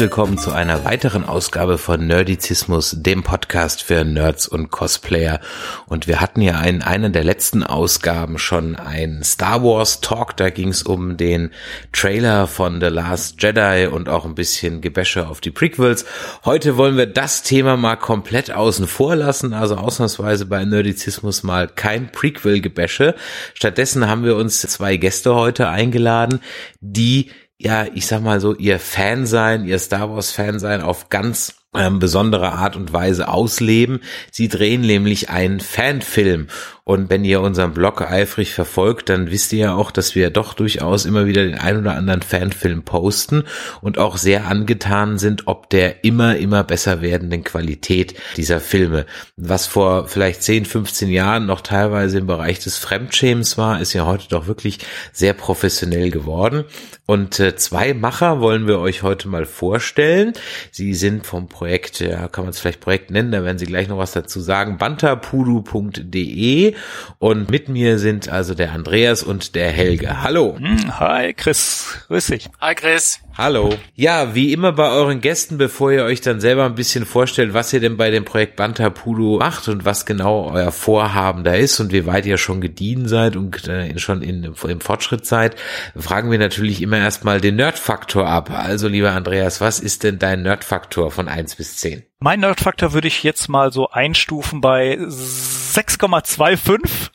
Willkommen zu einer weiteren Ausgabe von Nerdizismus, dem Podcast für Nerds und Cosplayer. Und wir hatten ja in einer der letzten Ausgaben schon einen Star Wars Talk. Da ging es um den Trailer von The Last Jedi und auch ein bisschen Gebäsche auf die Prequels. Heute wollen wir das Thema mal komplett außen vor lassen. Also ausnahmsweise bei Nerdizismus mal kein Prequel-Gebäsche. Stattdessen haben wir uns zwei Gäste heute eingeladen, die ja, ich sag mal so, ihr Fan sein, ihr Star Wars Fan sein auf ganz ähm, besondere Art und Weise ausleben. Sie drehen nämlich einen Fanfilm und wenn ihr unseren Blog eifrig verfolgt, dann wisst ihr ja auch, dass wir doch durchaus immer wieder den ein oder anderen Fanfilm posten und auch sehr angetan sind, ob der immer, immer besser werdenden Qualität dieser Filme. Was vor vielleicht 10, 15 Jahren noch teilweise im Bereich des Fremdschämens war, ist ja heute doch wirklich sehr professionell geworden. Und äh, zwei Macher wollen wir euch heute mal vorstellen. Sie sind vom Projekt, ja, kann man es vielleicht Projekt nennen, da werden sie gleich noch was dazu sagen, bantapudu.de und mit mir sind also der Andreas und der Helge. Hallo. Hm, hi Chris, grüß dich. Hi Chris. Hallo. Ja, wie immer bei euren Gästen, bevor ihr euch dann selber ein bisschen vorstellt, was ihr denn bei dem Projekt Bantapudu macht und was genau euer Vorhaben da ist und wie weit ihr schon gediehen seid und äh, schon in, im Fortschritt seid, fragen wir natürlich immer erstmal den Nerdfaktor ab. Also lieber Andreas, was ist denn dein Nerdfaktor von eins bis zehn? Mein Nerdfaktor würde ich jetzt mal so einstufen bei 6,25.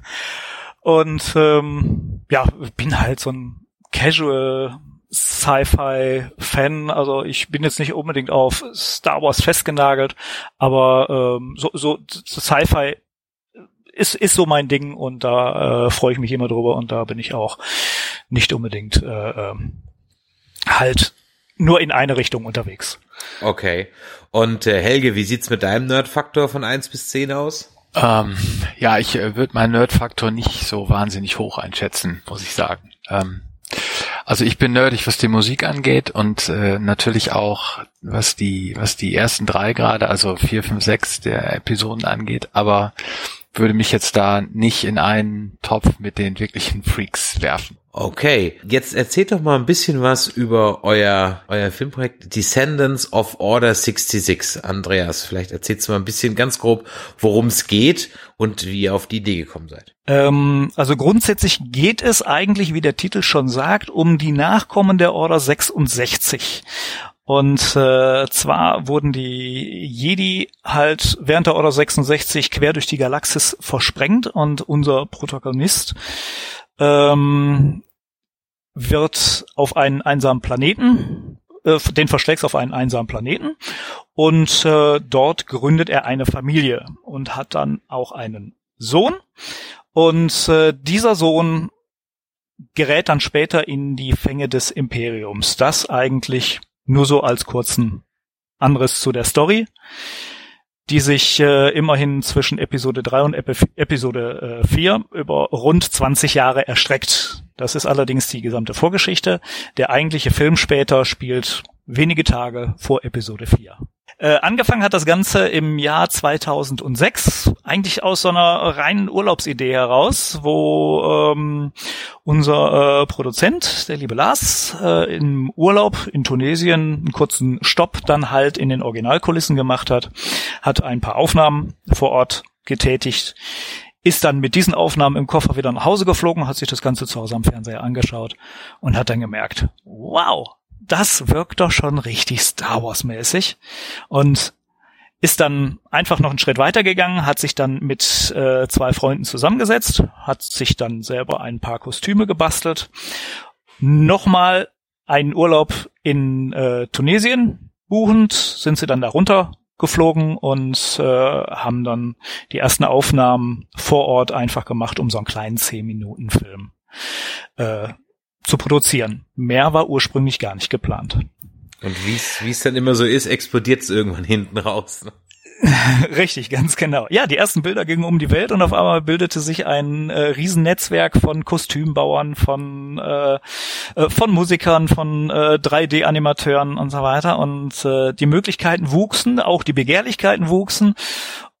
und ähm, ja, bin halt so ein Casual Sci-Fi-Fan. Also ich bin jetzt nicht unbedingt auf Star Wars festgenagelt, aber ähm, so, so, Sci-Fi ist, ist so mein Ding und da äh, freue ich mich immer drüber und da bin ich auch nicht unbedingt äh, äh, halt nur in eine Richtung unterwegs. Okay. Und äh, Helge, wie sieht's mit deinem Nerdfaktor von eins bis zehn aus? Ähm, ja, ich äh, würde meinen Nerdfaktor nicht so wahnsinnig hoch einschätzen, muss ich sagen. Ähm, also ich bin nerdig, was die Musik angeht und äh, natürlich auch was die was die ersten drei gerade, also vier, fünf, sechs der Episoden angeht, aber würde mich jetzt da nicht in einen Topf mit den wirklichen Freaks werfen. Okay, jetzt erzählt doch mal ein bisschen was über euer, euer Filmprojekt Descendants of Order 66. Andreas, vielleicht erzählst du mal ein bisschen ganz grob, worum es geht und wie ihr auf die Idee gekommen seid. Ähm, also grundsätzlich geht es eigentlich, wie der Titel schon sagt, um die Nachkommen der Order 66. Und äh, zwar wurden die Jedi halt während der Order 66 quer durch die Galaxis versprengt und unser Protagonist ähm, wird auf einen einsamen Planeten, äh, den verschlägt auf einen einsamen Planeten und äh, dort gründet er eine Familie und hat dann auch einen Sohn und äh, dieser Sohn gerät dann später in die Fänge des Imperiums. Das eigentlich nur so als kurzen Anriss zu der Story die sich äh, immerhin zwischen Episode 3 und Epi Episode äh, 4 über rund 20 Jahre erstreckt. Das ist allerdings die gesamte Vorgeschichte. Der eigentliche Film später spielt wenige Tage vor Episode 4. Äh, angefangen hat das Ganze im Jahr 2006, eigentlich aus so einer reinen Urlaubsidee heraus, wo ähm, unser äh, Produzent, der liebe Lars, äh, im Urlaub in Tunesien einen kurzen Stopp dann halt in den Originalkulissen gemacht hat, hat ein paar Aufnahmen vor Ort getätigt, ist dann mit diesen Aufnahmen im Koffer wieder nach Hause geflogen, hat sich das Ganze zu Hause am Fernseher angeschaut und hat dann gemerkt, wow, das wirkt doch schon richtig Star Wars mäßig und ist dann einfach noch einen Schritt weitergegangen, hat sich dann mit äh, zwei Freunden zusammengesetzt, hat sich dann selber ein paar Kostüme gebastelt, nochmal einen Urlaub in äh, Tunesien buchend, sind sie dann darunter geflogen und äh, haben dann die ersten Aufnahmen vor Ort einfach gemacht, um so einen kleinen 10-Minuten-Film äh, zu produzieren. Mehr war ursprünglich gar nicht geplant. Und wie es dann immer so ist, explodiert es irgendwann hinten raus. Ne? Richtig, ganz genau. Ja, die ersten Bilder gingen um die Welt und auf einmal bildete sich ein äh, Riesennetzwerk von Kostümbauern, von äh, äh von Musikern, von äh, 3D-Animateuren und so weiter. Und äh, die Möglichkeiten wuchsen, auch die Begehrlichkeiten wuchsen.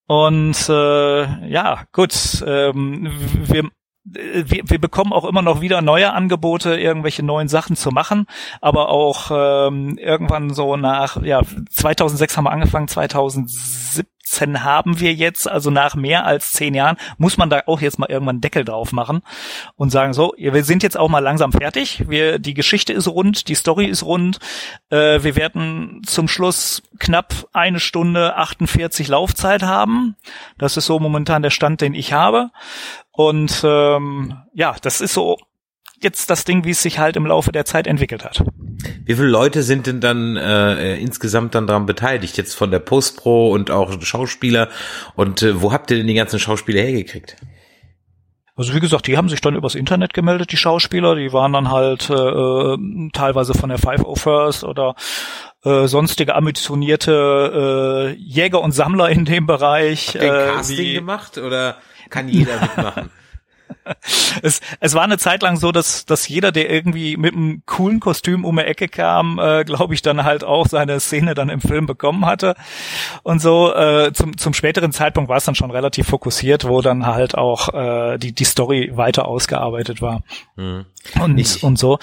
Und äh, ja, gut, ähm, wir wir, wir bekommen auch immer noch wieder neue Angebote, irgendwelche neuen Sachen zu machen, aber auch ähm, irgendwann so nach, ja, 2006 haben wir angefangen, 2017 haben wir jetzt, also nach mehr als zehn Jahren, muss man da auch jetzt mal irgendwann Deckel drauf machen und sagen so, wir sind jetzt auch mal langsam fertig, wir, die Geschichte ist rund, die Story ist rund, äh, wir werden zum Schluss knapp eine Stunde 48 Laufzeit haben, das ist so momentan der Stand, den ich habe. Und ähm, ja, das ist so jetzt das Ding, wie es sich halt im Laufe der Zeit entwickelt hat. Wie viele Leute sind denn dann äh, insgesamt dann daran beteiligt? Jetzt von der Postpro und auch Schauspieler. Und äh, wo habt ihr denn die ganzen Schauspieler hergekriegt? Also wie gesagt, die haben sich dann übers Internet gemeldet, die Schauspieler. Die waren dann halt äh, teilweise von der Five O First oder äh, sonstige ambitionierte äh, Jäger und Sammler in dem Bereich. Habt ihr ein Casting wie, gemacht oder kann jeder mitmachen? es, es war eine Zeit lang so, dass, dass jeder, der irgendwie mit einem coolen Kostüm um die Ecke kam, äh, glaube ich, dann halt auch seine Szene dann im Film bekommen hatte. Und so äh, zum, zum späteren Zeitpunkt war es dann schon relativ fokussiert, wo dann halt auch äh, die, die Story weiter ausgearbeitet war. Mhm. Und, ich, und so.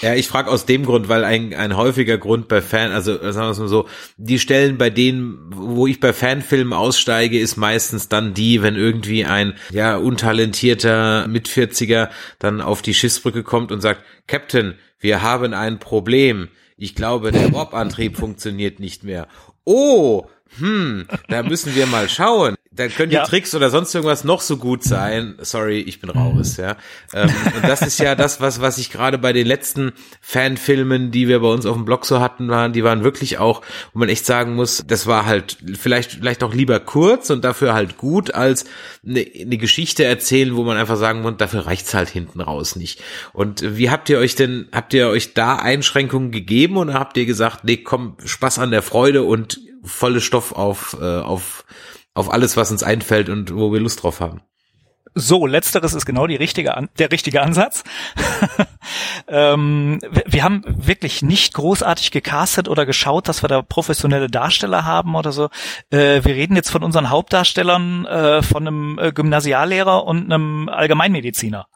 Ja. Ich frage aus dem Grund, weil ein, ein häufiger Grund bei Fan, also sagen wir es mal so, die Stellen, bei denen, wo ich bei Fanfilmen aussteige, ist meistens dann die, wenn irgendwie ein ja untalentierter Mitvierziger dann auf die Schiffsbrücke kommt und sagt, Captain, wir haben ein Problem. Ich glaube, der Warp-Antrieb funktioniert nicht mehr. Oh, hm, da müssen wir mal schauen. Da können die ja. Tricks oder sonst irgendwas noch so gut sein. Sorry, ich bin raus, ja. Ähm, und das ist ja das, was, was ich gerade bei den letzten Fanfilmen, die wir bei uns auf dem Blog so hatten, waren, die waren wirklich auch, wo man echt sagen muss, das war halt vielleicht, vielleicht auch lieber kurz und dafür halt gut, als eine, eine Geschichte erzählen, wo man einfach sagen muss, dafür reicht's halt hinten raus nicht. Und wie habt ihr euch denn, habt ihr euch da Einschränkungen gegeben oder habt ihr gesagt, nee, komm, Spaß an der Freude und volle Stoff auf, äh, auf, auf alles, was uns einfällt und wo wir Lust drauf haben. So, letzteres ist genau die richtige, der richtige Ansatz. ähm, wir haben wirklich nicht großartig gecastet oder geschaut, dass wir da professionelle Darsteller haben oder so. Äh, wir reden jetzt von unseren Hauptdarstellern, äh, von einem äh, Gymnasiallehrer und einem Allgemeinmediziner.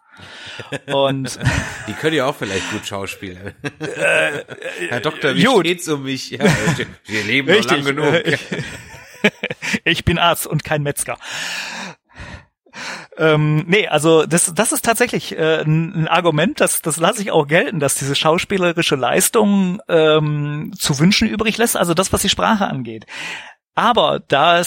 Und die können ja auch vielleicht gut schauspielen. Äh, Herr Doktor, wie gut. steht's um mich? Ja, wir leben Richtig. noch lang genug. ich bin Arzt und kein Metzger. Ähm, nee, also das, das ist tatsächlich äh, ein Argument, das, das lasse ich auch gelten, dass diese schauspielerische Leistung ähm, zu wünschen übrig lässt, also das, was die Sprache angeht. Aber da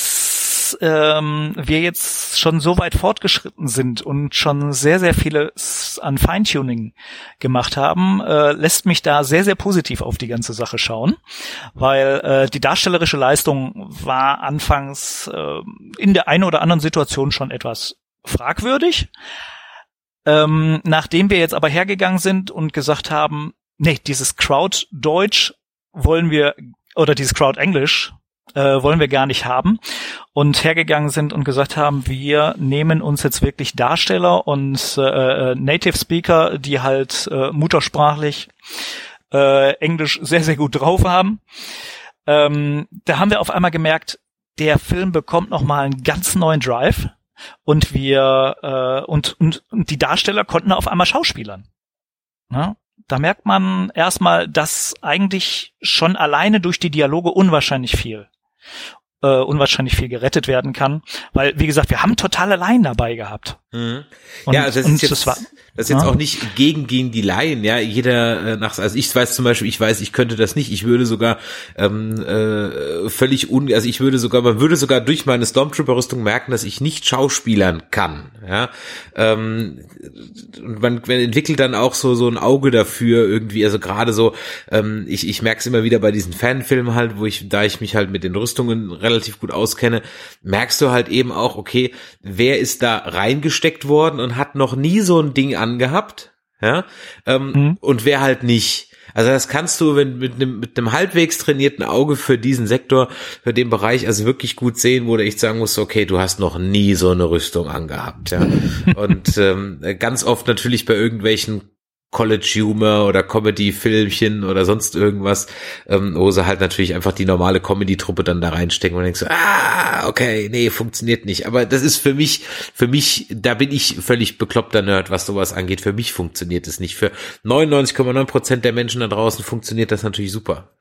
ähm, wir jetzt schon so weit fortgeschritten sind und schon sehr, sehr viele an Feintuning gemacht haben, äh, lässt mich da sehr, sehr positiv auf die ganze Sache schauen, weil äh, die darstellerische Leistung war anfangs äh, in der einen oder anderen Situation schon etwas fragwürdig. Ähm, nachdem wir jetzt aber hergegangen sind und gesagt haben, nee, dieses Crowd-Deutsch wollen wir oder dieses Crowd-Englisch äh, wollen wir gar nicht haben und hergegangen sind und gesagt haben, wir nehmen uns jetzt wirklich Darsteller und äh, äh, Native Speaker, die halt äh, muttersprachlich äh, Englisch sehr, sehr gut drauf haben. Ähm, da haben wir auf einmal gemerkt, der Film bekommt nochmal einen ganz neuen Drive und wir äh, und, und, und die Darsteller konnten auf einmal Schauspielern. Ja? Da merkt man erstmal, dass eigentlich schon alleine durch die Dialoge unwahrscheinlich viel äh, unwahrscheinlich viel gerettet werden kann. Weil, wie gesagt, wir haben totale Laien dabei gehabt. Mhm. Und, ja, also das ist jetzt, das, war, das ist jetzt ja. auch nicht gegen gegen die Laien, ja. Jeder äh, nach, also ich weiß zum Beispiel, ich weiß, ich könnte das nicht. Ich würde sogar ähm, äh, völlig un, also ich würde sogar, man würde sogar durch meine Stormtrooper-Rüstung merken, dass ich nicht schauspielern kann, ja. Ähm, und man, man entwickelt dann auch so so ein Auge dafür irgendwie. Also gerade so, ähm, ich ich merke es immer wieder bei diesen Fanfilmen halt, wo ich, da ich mich halt mit den Rüstungen relativ gut auskenne, merkst du halt eben auch, okay, wer ist da reingestellt gesteckt worden und hat noch nie so ein Ding angehabt, ja, ähm, mhm. und wer halt nicht. Also das kannst du wenn, mit einem mit einem halbwegs trainierten Auge für diesen Sektor, für den Bereich, also wirklich gut sehen, wo du echt sagen musst, okay, du hast noch nie so eine Rüstung angehabt, ja. und ähm, ganz oft natürlich bei irgendwelchen College-Humor oder Comedy-Filmchen oder sonst irgendwas, ähm, wo sie halt natürlich einfach die normale Comedy-Truppe dann da reinstecken und denkst ah, okay, nee, funktioniert nicht. Aber das ist für mich, für mich, da bin ich völlig bekloppter Nerd, was sowas angeht. Für mich funktioniert es nicht. Für 99,9 Prozent der Menschen da draußen funktioniert das natürlich super.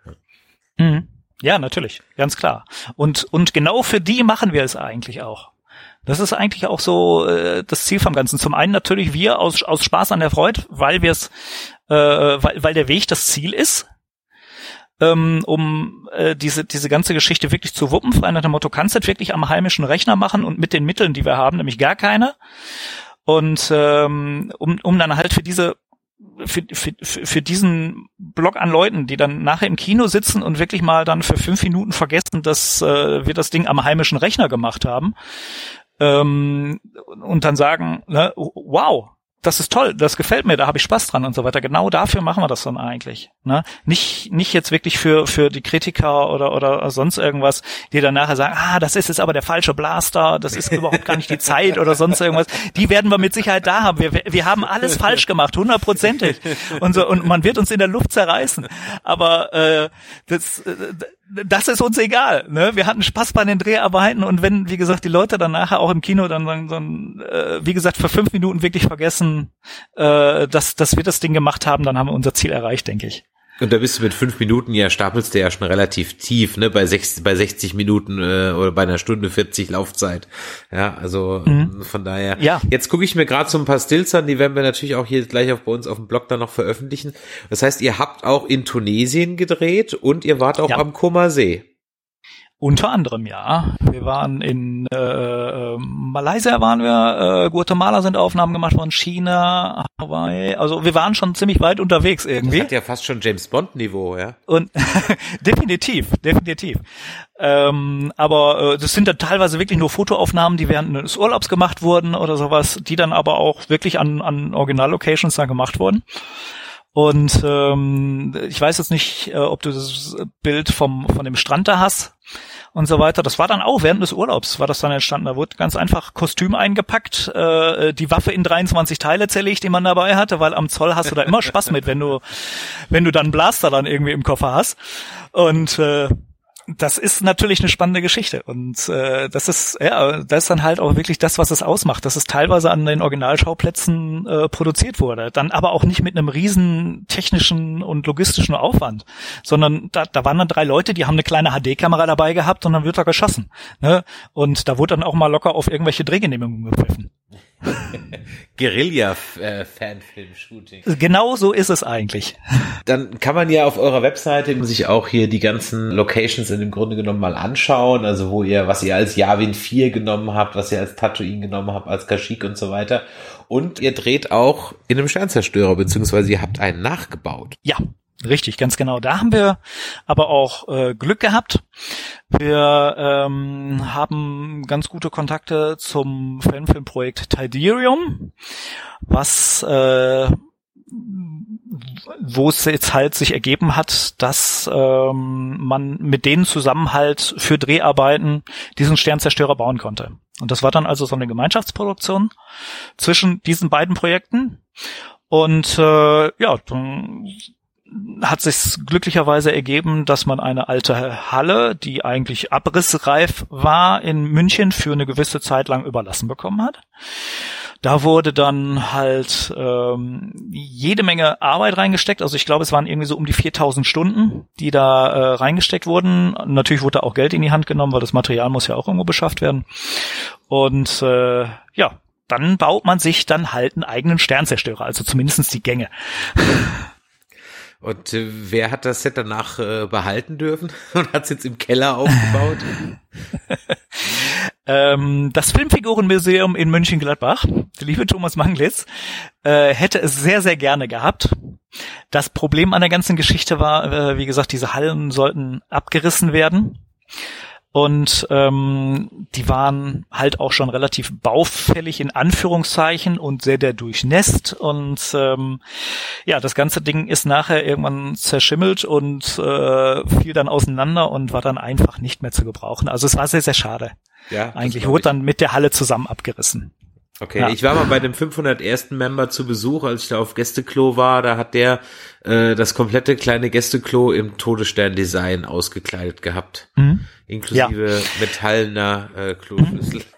Mhm. Ja, natürlich, ganz klar. Und, und genau für die machen wir es eigentlich auch. Das ist eigentlich auch so äh, das Ziel vom Ganzen. Zum einen natürlich wir aus, aus Spaß an der Freude, weil wir es, äh, weil, weil der Weg das Ziel ist, ähm, um äh, diese, diese ganze Geschichte wirklich zu wuppen. Frei nach dem Motto, kannst du das wirklich am heimischen Rechner machen und mit den Mitteln, die wir haben, nämlich gar keine. Und ähm, um, um dann halt für diese für, für, für diesen Block an Leuten, die dann nachher im Kino sitzen und wirklich mal dann für fünf Minuten vergessen, dass äh, wir das Ding am heimischen Rechner gemacht haben, ähm, und dann sagen, ne, wow, das ist toll, das gefällt mir, da habe ich Spaß dran und so weiter. Genau dafür machen wir das dann eigentlich. Ne? Nicht, nicht jetzt wirklich für, für die Kritiker oder, oder sonst irgendwas, die dann nachher sagen, ah, das ist jetzt aber der falsche Blaster, das ist überhaupt gar nicht die Zeit oder sonst irgendwas. Die werden wir mit Sicherheit da haben. Wir, wir haben alles falsch gemacht, hundertprozentig. Und so, und man wird uns in der Luft zerreißen. Aber äh, das, äh, das ist uns egal. Ne? Wir hatten Spaß bei den Dreharbeiten und wenn, wie gesagt, die Leute dann nachher auch im Kino dann, dann, dann äh, wie gesagt, für fünf Minuten wirklich vergessen, äh, dass, dass wir das Ding gemacht haben, dann haben wir unser Ziel erreicht, denke ich. Und da bist du mit fünf Minuten ja stapelst du ja schon relativ tief, ne? Bei 60, bei 60 Minuten äh, oder bei einer Stunde 40 Laufzeit. Ja, also mhm. von daher. Ja. Jetzt gucke ich mir gerade so ein paar Stills an, die werden wir natürlich auch hier gleich auf bei uns auf dem Blog dann noch veröffentlichen. Das heißt, ihr habt auch in Tunesien gedreht und ihr wart auch ja. am Koma See. Unter anderem ja. Wir waren in äh, ähm, Malaysia waren wir, äh, Guatemala sind Aufnahmen gemacht worden, China, Hawaii. Also wir waren schon ziemlich weit unterwegs irgendwie. Das hat ja fast schon James Bond Niveau, ja. Und definitiv, definitiv. Ähm, aber äh, das sind dann teilweise wirklich nur Fotoaufnahmen, die während des Urlaubs gemacht wurden oder sowas, die dann aber auch wirklich an, an Original-Locations dann gemacht wurden. Und ähm, ich weiß jetzt nicht, äh, ob du das Bild vom von dem Strand da hast und so weiter. Das war dann auch während des Urlaubs war das dann entstanden. Da wurde ganz einfach Kostüm eingepackt, äh, die Waffe in 23 Teile zerlegt, die man dabei hatte, weil am Zoll hast du da immer Spaß mit, wenn du wenn du dann Blaster dann irgendwie im Koffer hast. Und äh, das ist natürlich eine spannende Geschichte und äh, das ist ja das ist dann halt auch wirklich das, was es ausmacht, dass es teilweise an den Originalschauplätzen äh, produziert wurde, dann aber auch nicht mit einem riesen technischen und logistischen Aufwand, sondern da, da waren dann drei Leute, die haben eine kleine HD-Kamera dabei gehabt und dann wird da geschossen, ne? Und da wurde dann auch mal locker auf irgendwelche Drehgenehmigungen gepfiffen. Guerilla-Fanfilm-Shooting. Genau so ist es eigentlich. Dann kann man ja auf eurer Webseite sich auch hier die ganzen Locations in dem Grunde genommen mal anschauen, also wo ihr, was ihr als Yavin 4 genommen habt, was ihr als Tatooine genommen habt, als Kashyyyk und so weiter. Und ihr dreht auch in einem Sternzerstörer, beziehungsweise ihr habt einen nachgebaut. Ja, Richtig, ganz genau. Da haben wir aber auch äh, Glück gehabt. Wir ähm, haben ganz gute Kontakte zum Fanfilmprojekt Tiderium, was äh, wo es jetzt halt sich ergeben hat, dass ähm, man mit denen zusammen halt für Dreharbeiten diesen Sternzerstörer bauen konnte. Und das war dann also so eine Gemeinschaftsproduktion zwischen diesen beiden Projekten. Und äh, ja, dann hat sich glücklicherweise ergeben, dass man eine alte Halle, die eigentlich abrissreif war, in München für eine gewisse Zeit lang überlassen bekommen hat. Da wurde dann halt ähm, jede Menge Arbeit reingesteckt. Also ich glaube, es waren irgendwie so um die 4000 Stunden, die da äh, reingesteckt wurden. Natürlich wurde da auch Geld in die Hand genommen, weil das Material muss ja auch irgendwo beschafft werden. Und äh, ja, dann baut man sich dann halt einen eigenen Sternzerstörer, also zumindestens die Gänge. Und äh, wer hat das Set danach äh, behalten dürfen und hat es jetzt im Keller aufgebaut? ähm, das Filmfigurenmuseum in München-Gladbach, der liebe Thomas Manglitz, äh, hätte es sehr, sehr gerne gehabt. Das Problem an der ganzen Geschichte war, äh, wie gesagt, diese Hallen sollten abgerissen werden. Und ähm, die waren halt auch schon relativ baufällig in Anführungszeichen und sehr der durchnässt. Und ähm, ja, das ganze Ding ist nachher irgendwann zerschimmelt und äh, fiel dann auseinander und war dann einfach nicht mehr zu gebrauchen. Also es war sehr, sehr schade. Ja, Eigentlich wurde dann mit der Halle zusammen abgerissen. Okay, Ja. ich war mal bei dem 501. Member zu Besuch, als ich da auf Gästeklo war, da hat der äh, das komplette kleine Gästeklo im Todesstern-Design ausgekleidet gehabt. Mhm. Inklusive metallener äh, Kloschlüssel.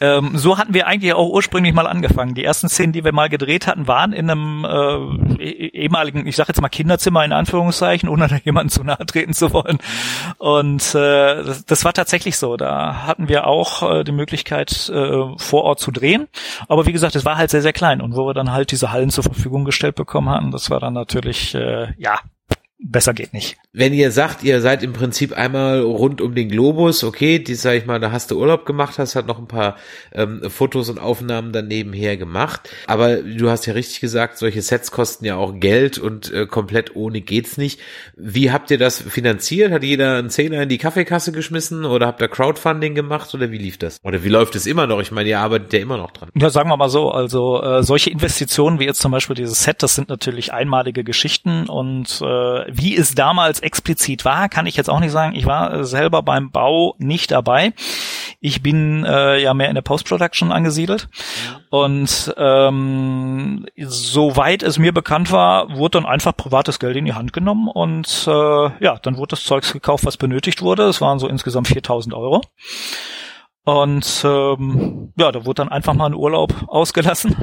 Ähm, so hatten wir eigentlich auch ursprünglich mal angefangen. Die ersten Szenen, die wir mal gedreht hatten, waren in einem äh, eh- ehemaligen, ich sage jetzt mal Kinderzimmer in Anführungszeichen, ohne da jemanden zu nahe treten zu wollen. Und äh, das, das war tatsächlich so. Da hatten wir auch äh, die Möglichkeit, äh, vor Ort zu drehen. Aber wie gesagt, es war halt sehr, sehr klein. Und wo wir dann halt diese Hallen zur Verfügung gestellt bekommen hatten, das war dann natürlich, äh, ja, besser geht nicht. Wenn ihr sagt, ihr seid im Prinzip einmal rund um den Globus, okay, die sag ich mal, da hast du Urlaub gemacht, hast halt noch ein paar ähm, Fotos und Aufnahmen dann nebenher gemacht. Aber du hast ja richtig gesagt, solche Sets kosten ja auch Geld und äh, komplett ohne geht's nicht. Wie habt ihr das finanziert? Hat jeder einen Zehner in die Kaffeekasse geschmissen oder habt ihr Crowdfunding gemacht oder wie lief das? Oder wie läuft es immer noch? Ich meine, ihr arbeitet ja immer noch dran. Ja, sagen wir mal so, also äh, solche Investitionen wie jetzt zum Beispiel dieses Set, das sind natürlich einmalige Geschichten und äh, wie es damals explizit war, kann ich jetzt auch nicht sagen. Ich war äh, selber beim Bau nicht dabei. Ich bin äh, ja mehr in der Post-Production angesiedelt und ähm, soweit es mir bekannt war, wurde dann einfach privates Geld in die Hand genommen und äh, ja, dann wurde das Zeugs gekauft, was benötigt wurde. Es waren so insgesamt 4000 Euro. Und ähm, ja, da wurde dann einfach mal ein Urlaub ausgelassen.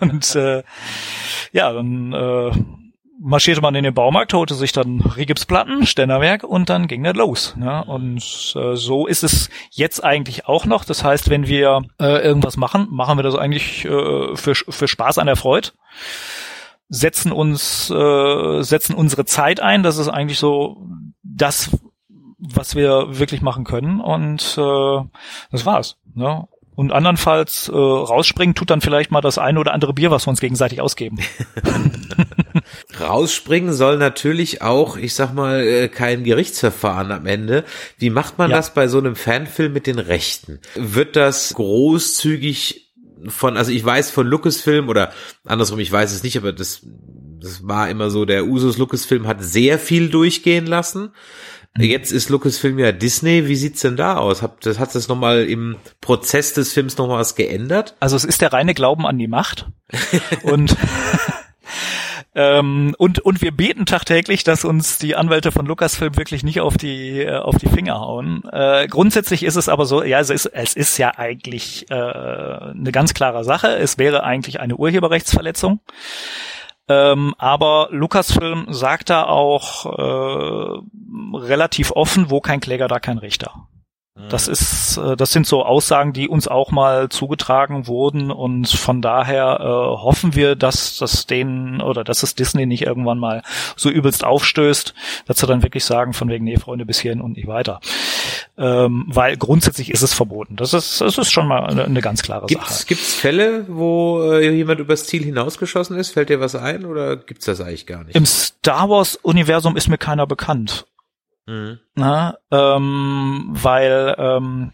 und äh, ja, dann äh, marschierte man in den Baumarkt, holte sich dann Rigipsplatten, Ständerwerk und dann ging das los. Ne? Und äh, so ist es jetzt eigentlich auch noch. Das heißt, wenn wir äh, irgendwas machen, machen wir das eigentlich äh, für, für Spaß an der Freude setzen uns äh, setzen unsere Zeit ein. Das ist eigentlich so das, was wir wirklich machen können. Und äh, das war's. Ne? Und andernfalls äh, rausspringen tut dann vielleicht mal das eine oder andere Bier, was wir uns gegenseitig ausgeben. Rausspringen soll natürlich auch, ich sag mal, äh, kein Gerichtsverfahren am Ende. Wie macht man Ja. das bei so einem Fanfilm mit den Rechten? Wird das großzügig von, also ich weiß von Lucasfilm oder andersrum, ich weiß es nicht, aber das, das war immer so, der Usus Lucasfilm hat sehr viel durchgehen lassen. Jetzt ist Lucasfilm ja Disney. Wie sieht's denn da aus? Hat das, hat das nochmal im Prozess des Films noch mal was geändert? Also es ist der reine Glauben an die Macht. und Ähm, und, und wir beten tagtäglich, dass uns die Anwälte von Lucasfilm wirklich nicht auf die, äh, auf die Finger hauen. Äh, grundsätzlich ist es aber so, ja, es ist, es ist ja eigentlich äh, eine ganz klare Sache. Es wäre eigentlich eine Urheberrechtsverletzung. Ähm, aber Lucasfilm sagt da auch äh, relativ offen, wo kein Kläger, da kein Richter. Das ist, äh, das sind so Aussagen, die uns auch mal zugetragen wurden und von daher äh, hoffen wir, dass das denen oder dass es Disney nicht irgendwann mal so übelst aufstößt, dass sie dann wirklich sagen von wegen nee Freunde bis hierhin und nicht weiter, ähm, weil grundsätzlich ist es verboten. Das ist, das ist schon mal eine, eine ganz klare Gibt's, Sache. gibt's Fälle, wo äh, jemand übers Ziel hinausgeschossen ist? Fällt dir was ein oder gibt's das eigentlich gar nicht? Im Star Wars Universum ist mir keiner bekannt. Mhm. Na, ähm, weil ähm,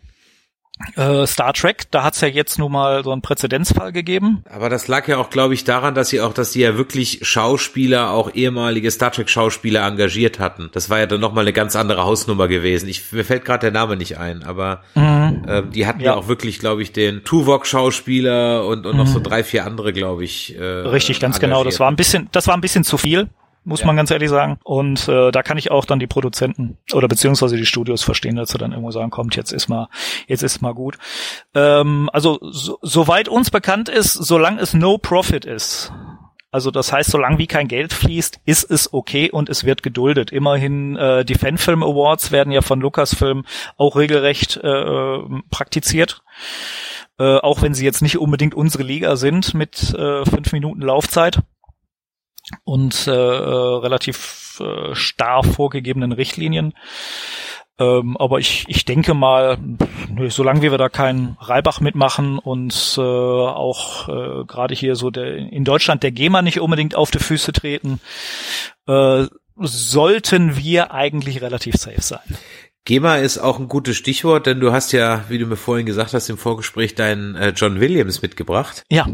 äh, Star Trek, da hat's ja jetzt nun mal so einen Präzedenzfall gegeben. Aber das lag ja auch, glaube ich, daran, dass sie auch, dass sie ja wirklich Schauspieler, auch ehemalige Star Trek Schauspieler engagiert hatten. Das war ja dann nochmal eine ganz andere Hausnummer gewesen. Ich, mir fällt gerade der Name nicht ein, aber Mhm. ähm, die hatten ja. Ja. auch wirklich, glaube ich, den Tuvok-Schauspieler und, und noch so drei, vier andere, glaube ich. Äh, Richtig, ganz genau. Das engagiert. war ein bisschen, das war ein bisschen zu viel, muss Ja. man ganz ehrlich sagen. Und äh, da kann ich auch dann die Produzenten oder beziehungsweise die Studios verstehen, dass sie dann irgendwo sagen, kommt, jetzt ist mal, jetzt ist mal gut. Ähm, also so, soweit uns bekannt ist, solange es No Profit ist. Also das heißt, solange wie kein Geld fließt, ist es okay und es wird geduldet. Immerhin äh, die Fanfilm Awards werden ja von Lucasfilm auch regelrecht äh, praktiziert. Äh, auch wenn sie jetzt nicht unbedingt unsere Liga sind mit äh, fünf Minuten Laufzeit und äh, äh, relativ äh, starr vorgegebenen Richtlinien. Ähm, aber ich, ich denke mal, nö, solange wir da keinen Reibach mitmachen und äh, auch äh, gerade hier so der, in Deutschland der GEMA nicht unbedingt auf die Füße treten, äh, sollten wir eigentlich relativ safe sein. GEMA ist auch ein gutes Stichwort, denn du hast ja, wie du mir vorhin gesagt hast, im Vorgespräch deinen äh, John Williams mitgebracht. Ja,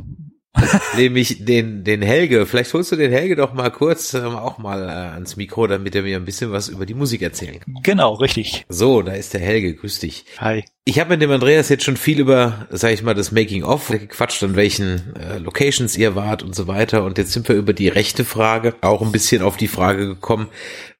nämlich den, den Helge. Vielleicht holst du den Helge doch mal kurz ähm, auch mal äh, ans Mikro, damit er mir ein bisschen was über die Musik erzählen kann. genau, richtig. So, da ist der Helge. Grüß dich. Hi. Ich habe mit dem Andreas jetzt schon viel über, sag ich mal, das Making-of gequatscht, an welchen äh, Locations ihr wart und so weiter. Und jetzt sind wir über die rechte Frage auch ein bisschen auf die Frage gekommen,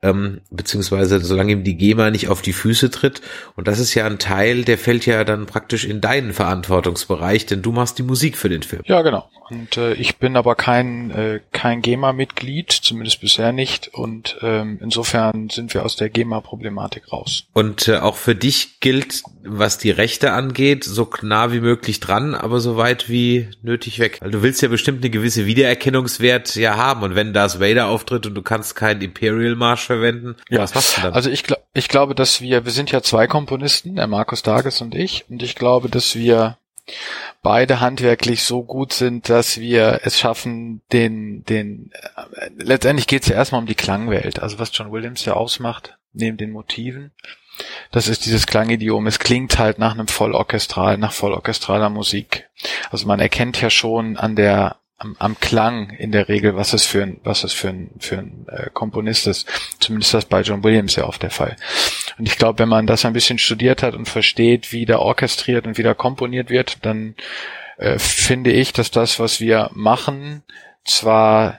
ähm, beziehungsweise solange ihm die GEMA nicht auf die Füße tritt. Und das ist ja ein Teil, der fällt ja dann praktisch in deinen Verantwortungsbereich, denn du machst die Musik für den Film. Ja, genau. Und äh, ich bin aber kein, äh, kein GEMA-Mitglied, zumindest bisher nicht. Und ähm, insofern sind wir aus der GEMA-Problematik raus. Und äh, auch für dich gilt, was die Rechte angeht, so nah wie möglich dran, aber so weit wie nötig weg. Weil du willst ja bestimmt eine gewisse Wiedererkennungswert ja haben. Und wenn Darth Vader auftritt und du kannst keinen Imperial Marsch verwenden. Ja, was machst du dann? Also ich, ich glaube, dass wir, wir sind ja zwei Komponisten, der Markus Dages und ich, und ich glaube, dass wir beide handwerklich so gut sind, dass wir es schaffen, den, den, äh, letztendlich geht es ja erstmal um die Klangwelt, also was John Williams ja ausmacht, neben den Motiven. Das ist dieses Klangidiom. Es klingt halt nach einem vollorchestral, nach vollorchestraler Musik. Also man erkennt ja schon an der am, am Klang in der Regel, was es für ein, was es für ein, für ein äh, Komponist ist. Zumindest das bei John Williams ja oft der Fall. Und ich glaube, wenn man das ein bisschen studiert hat und versteht, wie da orchestriert und wie da komponiert wird, dann äh, finde ich, dass das, was wir machen, zwar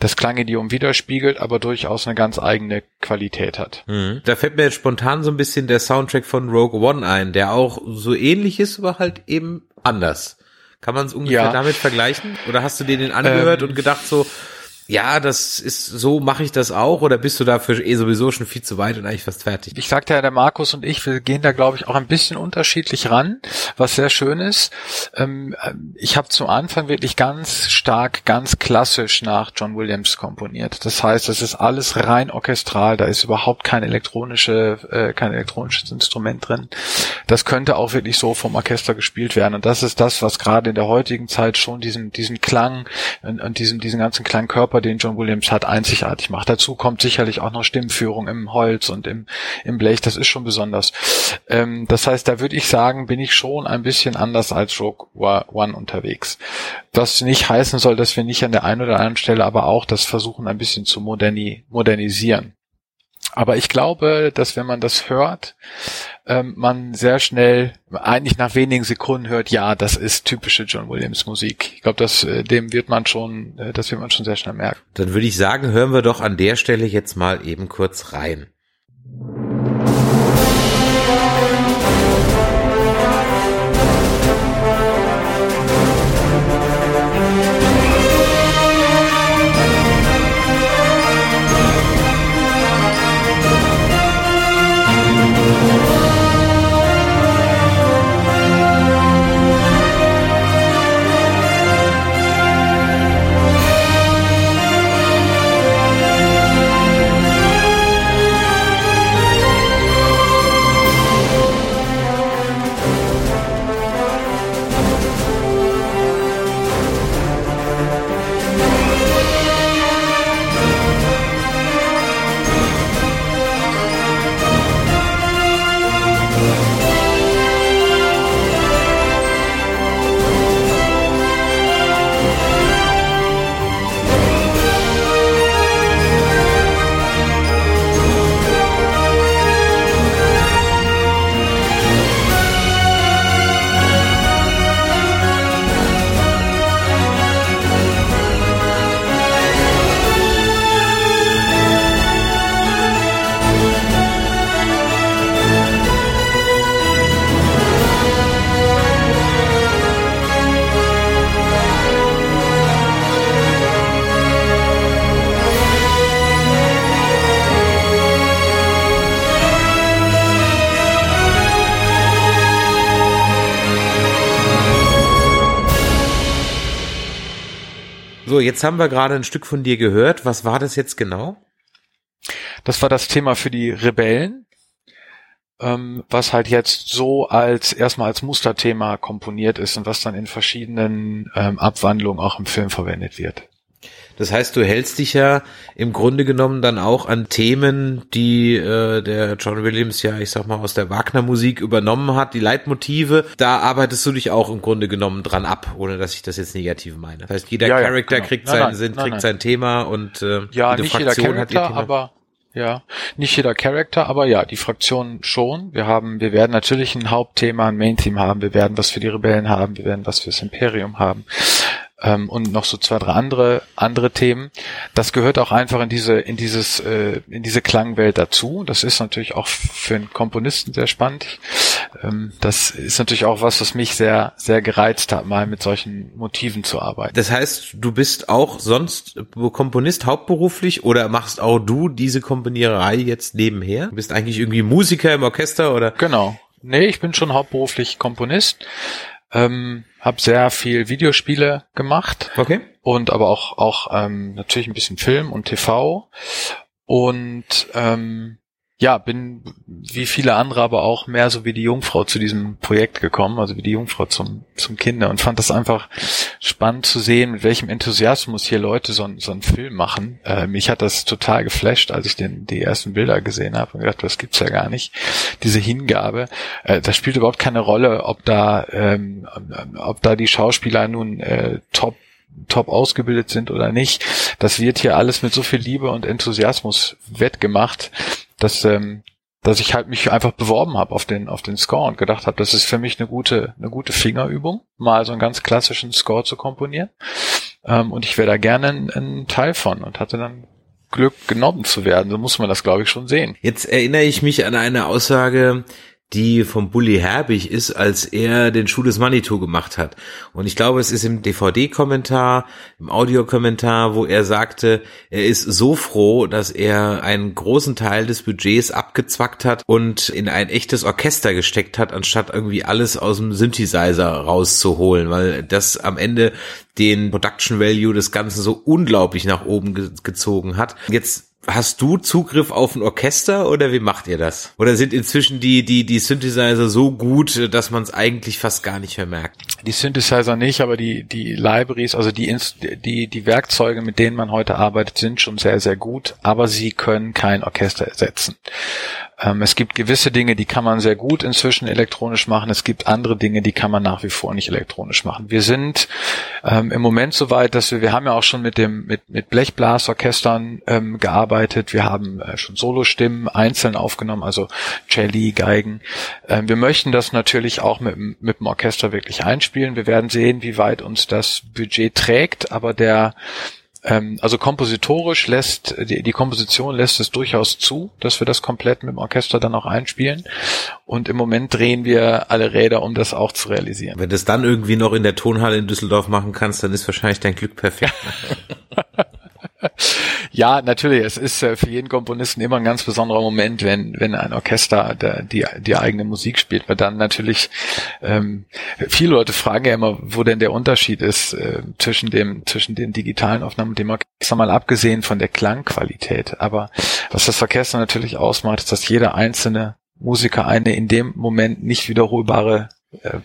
das Klangidiom widerspiegelt, aber durchaus eine ganz eigene Qualität hat. Mhm. Da fällt mir jetzt spontan so ein bisschen der Soundtrack von Rogue One ein, der auch so ähnlich ist, aber halt eben anders. Kann man es ungefähr ja. damit vergleichen? Oder hast du dir den angehört ähm, und gedacht so, ja, das ist, so mache ich das auch, oder bist du dafür eh sowieso schon viel zu weit und eigentlich fast fertig? Ich sagte ja, der Markus und ich, wir gehen da, glaube ich, auch ein bisschen unterschiedlich ran, was sehr schön ist. Ähm, ich habe zum Anfang wirklich ganz stark, ganz klassisch nach John Williams komponiert. Das heißt, es ist alles rein orchestral, da ist überhaupt kein elektronische, äh, kein elektronisches Instrument drin. Das könnte auch wirklich so vom Orchester gespielt werden. Und das ist das, was gerade in der heutigen Zeit schon diesen, diesen Klang und, und diesen, diesen ganzen Klangkörper Körper, den John Williams hat, einzigartig macht. Dazu kommt sicherlich auch noch Stimmführung im Holz und im, im Blech. Das ist schon besonders. Ähm, das heißt, da würde ich sagen, bin ich schon ein bisschen anders als Rogue One unterwegs. Was nicht heißen soll, dass wir nicht an der einen oder anderen Stelle aber auch das versuchen, ein bisschen zu moderni modernisieren. Aber ich glaube, dass wenn man das hört, ähm, man sehr schnell, eigentlich nach wenigen Sekunden hört, ja, das ist typische John Williams Musik. Ich glaube, das, äh, dem wird man schon, äh, das wird man schon sehr schnell merken. Dann würde ich sagen, hören wir doch an der Stelle jetzt mal eben kurz rein. Jetzt haben wir gerade ein Stück von dir gehört. Was war das jetzt genau? Das war das Thema für die Rebellen, ähm, was halt jetzt so als erstmal als Musterthema komponiert ist und was dann in verschiedenen ähm, Abwandlungen auch im Film verwendet wird. Das heißt, du hältst dich ja im Grunde genommen dann auch an Themen, die äh, der John Williams ja, ich sag mal, aus der Wagner-Musik übernommen hat, die Leitmotive. Da arbeitest du dich auch im Grunde genommen dran ab, ohne dass ich das jetzt negativ meine. Das heißt, jeder ja, Charakter ja, genau. kriegt nein, seinen nein, Sinn, nein, kriegt sein Thema und äh, ja, jede nicht Fraktion jeder Charakter, hat ihr Thema. aber ja. Nicht jeder Charakter, aber ja, die Fraktion schon. Wir haben, wir werden natürlich ein Hauptthema, ein Main-Theme haben. Wir werden was für die Rebellen haben. Wir werden was fürs Imperium haben ähm, und noch so zwei, drei andere, andere Themen. Das gehört auch einfach in diese, in dieses, äh, in diese Klangwelt dazu. Das ist natürlich auch für einen Komponisten sehr spannend. Ähm, das ist natürlich auch was, was mich sehr, sehr gereizt hat, mal mit solchen Motiven zu arbeiten. Das heißt, du bist auch sonst Komponist hauptberuflich oder machst auch du diese Komponiererei jetzt nebenher? Du bist eigentlich irgendwie Musiker im Orchester oder? Genau. Nee, ich bin schon hauptberuflich Komponist. Ähm, habe sehr viel Videospiele gemacht. Okay. Und aber auch, auch ähm, natürlich ein bisschen Film und TV. Und ähm, ja, bin wie viele andere aber auch mehr so wie die Jungfrau zu diesem Projekt gekommen, also wie die Jungfrau zum, zum Kinder und fand das einfach spannend zu sehen, mit welchem Enthusiasmus hier Leute so, so einen Film machen. Äh, mich hat das total geflasht, als ich den, die ersten Bilder gesehen habe und gedacht, das gibt's ja gar nicht. Diese Hingabe, äh, das spielt überhaupt keine Rolle, ob da, ähm, ob da die Schauspieler nun äh, top top ausgebildet sind oder nicht. Das wird hier alles mit so viel Liebe und Enthusiasmus wettgemacht, dass ähm, dass ich halt mich einfach beworben habe auf den auf den Score und gedacht habe, das ist für mich eine gute eine gute Fingerübung, mal so einen ganz klassischen Score zu komponieren. Ähm, und ich wäre da gerne ein, ein Teil von und hatte dann Glück genommen zu werden. So muss man das, glaube ich, schon sehen. Jetzt erinnere ich mich an eine Aussage, die vom Bully Herbig ist, als er den Schuh des Manitou gemacht hat. Und ich glaube, es ist im DVD-Kommentar, im Audiokommentar, wo er sagte, er ist so froh, dass er einen großen Teil des Budgets abgezwackt hat und in ein echtes Orchester gesteckt hat, anstatt irgendwie alles aus dem Synthesizer rauszuholen, weil das am Ende den Production Value des Ganzen so unglaublich nach oben ge gezogen hat. Jetzt Hast du Zugriff auf ein Orchester oder wie macht ihr das? Oder sind inzwischen die, die, die Synthesizer so gut, dass man es eigentlich fast gar nicht mehr merkt? Die Synthesizer nicht, aber die, die Libraries, also die, die, die Werkzeuge, mit denen man heute arbeitet, sind schon sehr, sehr gut, aber sie können kein Orchester ersetzen. Ähm, es gibt gewisse Dinge, die kann man sehr gut inzwischen elektronisch machen. Es gibt andere Dinge, die kann man nach wie vor nicht elektronisch machen. Wir sind ähm, im Moment so weit, dass wir, wir haben ja auch schon mit dem, mit, mit Blechblasorchestern ähm, gearbeitet. Wir haben äh, schon Solostimmen einzeln aufgenommen, also Celli, Geigen. Ähm, wir möchten das natürlich auch mit, mit dem Orchester wirklich einspielen. Wir werden sehen, wie weit uns das Budget trägt, aber der, ähm, also kompositorisch lässt, die, die Komposition lässt es durchaus zu, dass wir das komplett mit dem Orchester dann auch einspielen. Und im Moment drehen wir alle Räder, um das auch zu realisieren. Wenn du es dann irgendwie noch in der Tonhalle in Düsseldorf machen kannst, dann ist wahrscheinlich dein Glück perfekt. ja, natürlich. Es ist äh, für jeden Komponisten immer ein ganz besonderer Moment, wenn, wenn ein Orchester die, die eigene Musik spielt, weil dann natürlich ähm, viele Leute fragen ja immer, wo denn der Unterschied ist äh, zwischen dem zwischen den digitalen Aufnahmen und dem Orchester, mal abgesehen von der Klangqualität. Aber was das Orchester natürlich ausmacht, ist, dass jeder einzelne Musiker eine in dem Moment nicht wiederholbare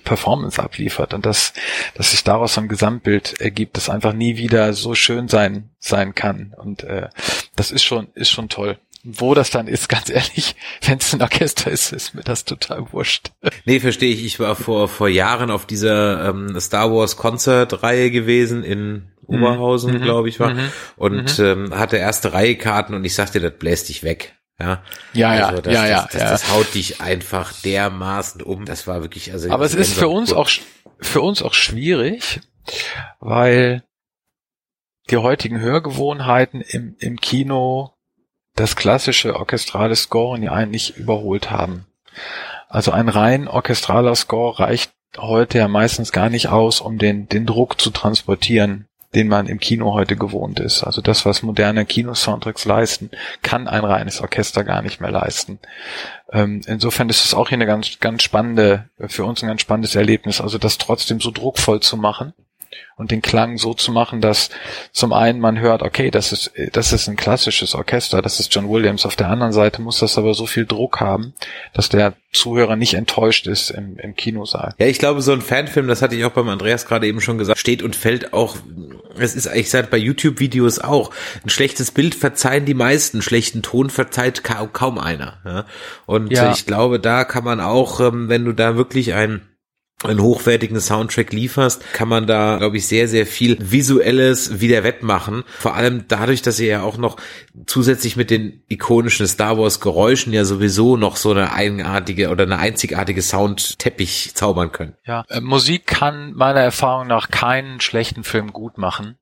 Performance abliefert und dass, dass sich daraus ein Gesamtbild ergibt, das einfach nie wieder so schön sein, sein kann. Und äh, das ist schon, ist schon toll. Wo das dann ist, ganz ehrlich, wenn es ein Orchester ist, ist mir das total wurscht. Nee, verstehe ich. Ich war vor, vor Jahren auf dieser ähm, Star Wars Konzertreihe gewesen in Oberhausen, mhm. glaube ich, war. Mhm. Und mhm. Ähm, hatte erste Reihe Karten und ich sagte, das bläst dich weg. Ja, ja, ja, also das, ja, ja, das, das, ja. das haut dich einfach dermaßen um. Das war wirklich, also. Aber es ist für uns auch, für uns auch schwierig, weil die heutigen Hörgewohnheiten im, im Kino das klassische orchestrale Scoren ja eigentlich überholt haben. Also ein rein orchestraler Score reicht heute ja meistens gar nicht aus, um den, den Druck zu transportieren, den man im Kino heute gewohnt ist. Also das, was moderne Kino-Soundtracks leisten, kann ein reines Orchester gar nicht mehr leisten. Ähm, insofern ist es auch hier eine ganz, ganz spannende, für uns ein ganz spannendes Erlebnis, also das trotzdem so druckvoll zu machen und den Klang so zu machen, dass zum einen man hört, okay, das ist, das ist ein klassisches Orchester, das ist John Williams. Auf der anderen Seite muss das aber so viel Druck haben, dass der Zuhörer nicht enttäuscht ist im, im Kinosaal. Ja, ich glaube, so ein Fanfilm, das hatte ich auch beim Andreas gerade eben schon gesagt, steht und fällt auch, es ist eigentlich seit bei YouTube-Videos auch, ein schlechtes Bild verzeihen die meisten, schlechten Ton verzeiht kaum, kaum einer. Ja? Und ja. ich glaube, da kann man auch, ähm, wenn du da wirklich ein einen hochwertigen Soundtrack lieferst, kann man da, glaube ich, sehr, sehr viel Visuelles wieder wettmachen. Vor allem dadurch, dass ihr ja auch noch zusätzlich mit den ikonischen Star Wars Geräuschen ja sowieso noch so eine eigenartige oder eine einzigartige Soundteppich zaubern können. Ja, äh, Musik kann meiner Erfahrung nach keinen schlechten Film gut machen.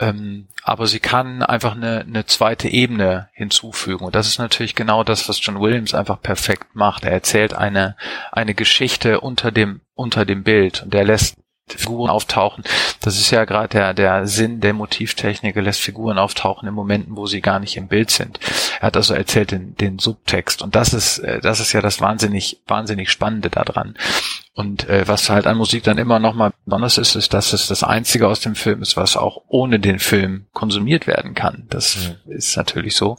Ähm, aber sie kann einfach eine, eine zweite Ebene hinzufügen. Und das ist natürlich genau das, was John Williams einfach perfekt macht. Er erzählt eine, eine Geschichte unter dem, unter dem Bild und er lässt Figuren auftauchen. Das ist ja gerade der, der Sinn der Motivtechnik. Er lässt Figuren auftauchen in Momenten, wo sie gar nicht im Bild sind. Er hat also erzählt den, den Subtext. Und das ist, äh, das ist ja das wahnsinnig, wahnsinnig Spannende daran. Und äh, was halt an Musik dann immer nochmal besonders ist, ist, dass es das Einzige aus dem Film ist, was auch ohne den Film konsumiert werden kann. Das mhm. ist natürlich so.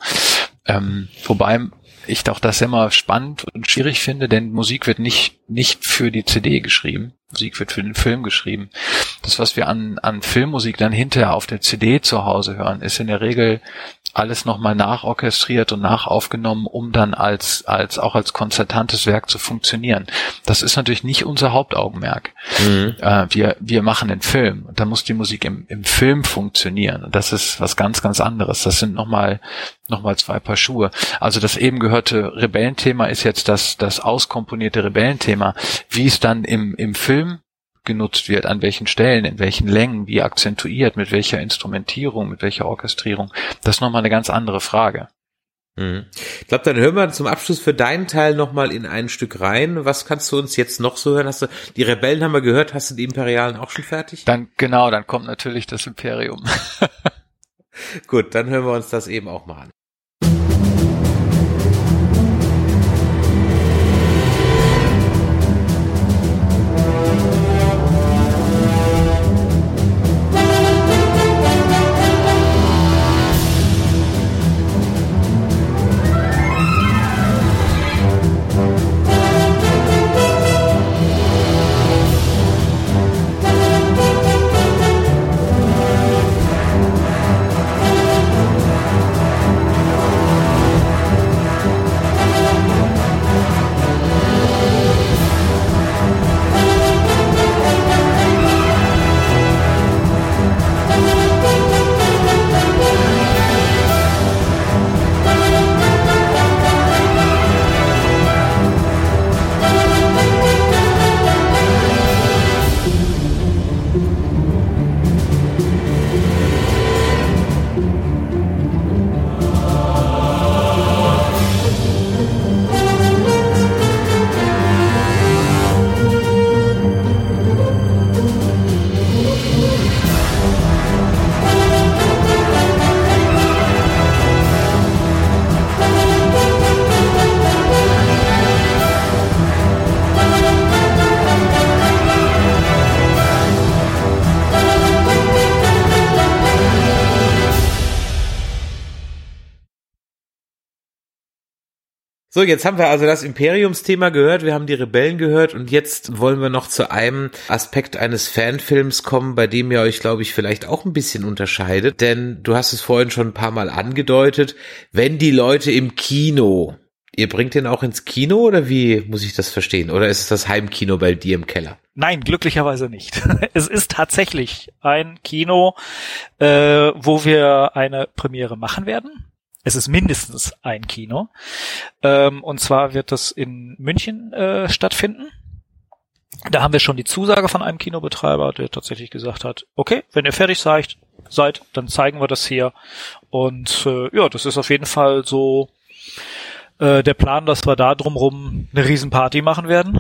Ähm, wobei ich doch das immer spannend und schwierig finde, denn Musik wird nicht, nicht für die CD geschrieben. Musik wird für den Film geschrieben. Das, was wir an, an Filmmusik dann hinterher auf der CD zu Hause hören, ist in der Regel alles nochmal nachorchestriert und nachaufgenommen, um dann als, als, auch als konzertantes Werk zu funktionieren. Das ist natürlich nicht unser Hauptaugenmerk. Mhm. Äh, wir, wir machen den Film und dann muss die Musik im, im Film funktionieren. Und das ist was ganz, ganz anderes. Das sind nochmal, nochmal zwei Paar Schuhe. Also das eben gehörte Rebellenthema ist jetzt das, das auskomponierte Rebellenthema. Wie es dann im, im Film genutzt wird, an welchen Stellen, in welchen Längen, wie akzentuiert, mit welcher Instrumentierung, mit welcher Orchestrierung, das ist nochmal eine ganz andere Frage. Mhm. Ich glaube, dann hören wir zum Abschluss für deinen Teil nochmal in ein Stück rein. Was kannst du uns jetzt noch so hören? Hast du, die Rebellen haben wir gehört, hast du die Imperialen auch schon fertig? Dann, genau, dann kommt natürlich das Imperium. Gut, dann hören wir uns das eben auch mal an. So, jetzt haben wir also das Imperiumsthema gehört, wir haben die Rebellen gehört und jetzt wollen wir noch zu einem Aspekt eines Fanfilms kommen, bei dem ihr euch, glaube ich, vielleicht auch ein bisschen unterscheidet. Denn du hast es vorhin schon ein paar Mal angedeutet, wenn die Leute im Kino, ihr bringt den auch ins Kino oder wie muss ich das verstehen? Oder ist es das Heimkino bei dir im Keller? Nein, glücklicherweise nicht. Es ist tatsächlich ein Kino, äh, wo wir eine Premiere machen werden es ist mindestens ein Kino. Ähm, und zwar wird das in München äh, stattfinden. Da haben wir schon die Zusage von einem Kinobetreiber, der tatsächlich gesagt hat, okay, wenn ihr fertig seid, seid, dann zeigen wir das hier. Und äh, ja, das ist auf jeden Fall so äh, der Plan, dass wir da drumrum eine Riesenparty machen werden